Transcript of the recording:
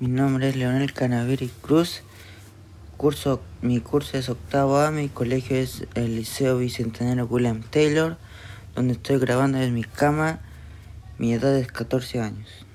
Mi nombre es Leonel Canaveri Cruz. Curso, mi curso es octavo A, mi colegio es el Liceo Bicentenario William Taylor, donde estoy grabando desde mi cama. Mi edad es 14 años.